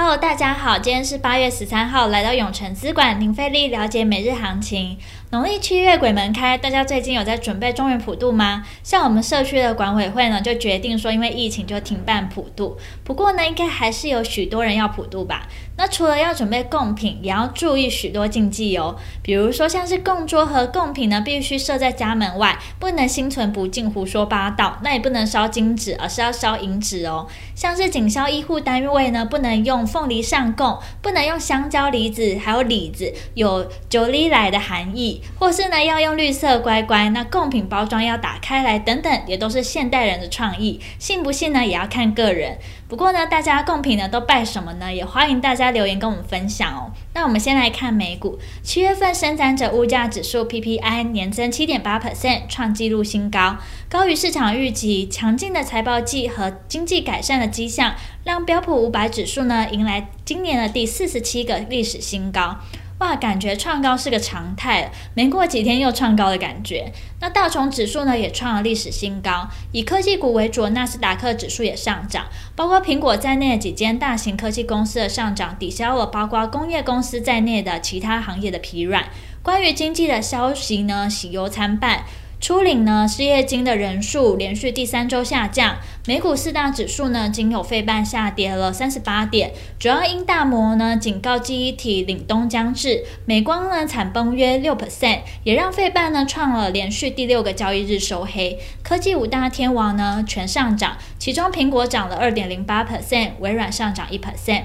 Hello，大家好，今天是八月十三号，来到永诚资管，零费力了解每日行情。农历七月鬼门开，大家最近有在准备中元普渡吗？像我们社区的管委会呢，就决定说，因为疫情就停办普渡。不过呢，应该还是有许多人要普渡吧？那除了要准备贡品，也要注意许多禁忌哦。比如说，像是供桌和贡品呢，必须设在家门外，不能心存不敬、胡说八道。那也不能烧金纸，而是要烧银纸哦。像是警消医护单位呢，不能用凤梨上供，不能用香蕉、梨子，还有李子，有九里来的含义。或是呢，要用绿色乖乖，那贡品包装要打开来，等等，也都是现代人的创意，信不信呢？也要看个人。不过呢，大家贡品呢都拜什么呢？也欢迎大家留言跟我们分享哦。那我们先来看美股，七月份生产者物价指数 PPI 年增七点八 percent，创纪录新高，高于市场预期。强劲的财报季和经济改善的迹象，让标普五百指数呢迎来今年的第四十七个历史新高。哇，感觉创高是个常态，没过几天又创高的感觉。那道琼指数呢也创了历史新高，以科技股为主纳斯达克指数也上涨，包括苹果在内的几间大型科技公司的上涨，抵消了包括工业公司在内的其他行业的疲软。关于经济的消息呢，喜忧参半。初领呢失业金的人数连续第三周下降，美股四大指数呢仅有费半下跌了三十八点，主要因大摩呢警告记忆体凛冬将至，美光呢惨崩约六 percent，也让费半呢创了连续第六个交易日收黑。科技五大天王呢全上涨，其中苹果涨了二点零八 percent，微软上涨一 percent。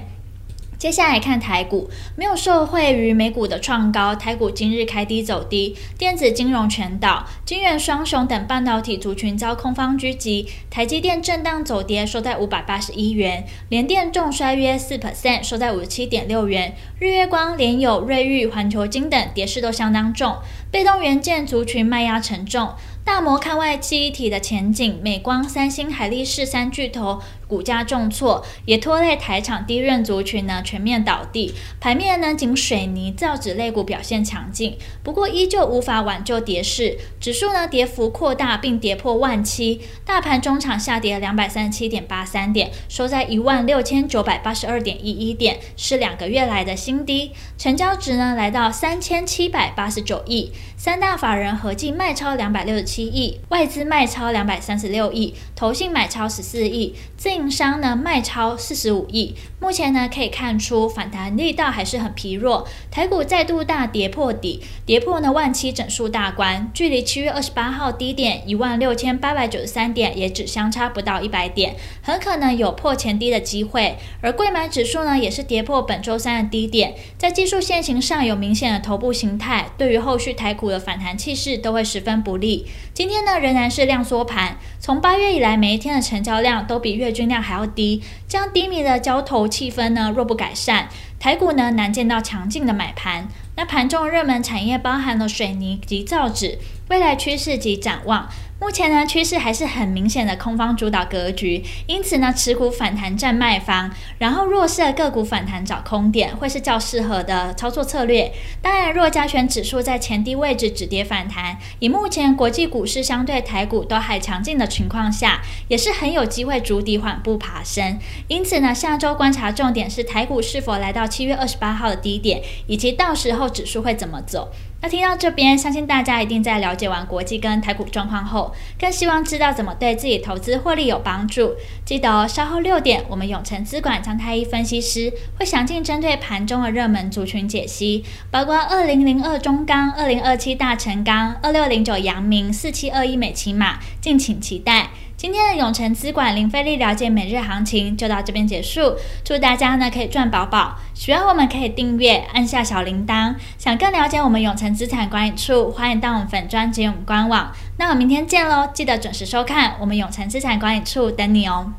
接下来看台股，没有受惠于美股的创高，台股今日开低走低，电子金融全倒，金元双雄等半导体族群遭空方狙击，台积电震荡走跌，收在五百八十一元，联电重衰约四 percent，收在五十七点六元，日月光、联友、瑞昱、环球金等跌势都相当重，被动元件族群卖压沉重。大摩看外记忆体的前景，美光、三星、海力士三巨头股价重挫，也拖累台厂低润族群呢全面倒地。盘面呢，仅水泥、造纸类股表现强劲，不过依旧无法挽救跌势。指数呢跌幅扩大，并跌破万七。大盘中场下跌两百三十七点八三点，收在一万六千九百八十二点一一点，是两个月来的新低。成交值呢来到三千七百八十九亿，三大法人合计卖超两百六十七。亿外资卖超两百三十六亿，投信买超十四亿，自营商呢卖超四十五亿。目前呢可以看出反弹力道还是很疲弱，台股再度大跌破底，跌破呢万七整数大关，距离七月二十八号低点一万六千八百九十三点也只相差不到一百点，很可能有破前低的机会。而贵买指数呢也是跌破本周三的低点，在技术线型上有明显的头部形态，对于后续台股的反弹气势都会十分不利。今天呢，仍然是量缩盘。从八月以来，每一天的成交量都比月均量还要低。这样低迷的交投气氛呢，若不改善，台股呢难见到强劲的买盘。那盘中热门产业包含了水泥及造纸，未来趋势及展望。目前呢，趋势还是很明显的空方主导格局，因此呢，持股反弹占卖方，然后弱势的个股反弹找空点，会是较适合的操作策略。当然，若加权指数在前低位置止跌反弹，以目前国际股市相对台股都还强劲的情况下，也是很有机会逐底缓步爬升。因此呢，下周观察重点是台股是否来到七月二十八号的低点，以及到时候指数会怎么走。那听到这边，相信大家一定在了解完国际跟台股状况后，更希望知道怎么对自己投资获利有帮助。记得，稍后六点，我们永诚资管张太一分析师会详尽针对盘中的热门族群解析，包括二零零二中钢、二零二七大成钢、二六零九阳明、四七二一美骑马，敬请期待。今天的永城资管零费力了解每日行情就到这边结束，祝大家呢可以赚饱饱。喜欢我们可以订阅，按下小铃铛。想更了解我们永城资产管理处，欢迎到我们粉专及我们官网。那我们明天见喽，记得准时收看我们永城资产管理处等你哦。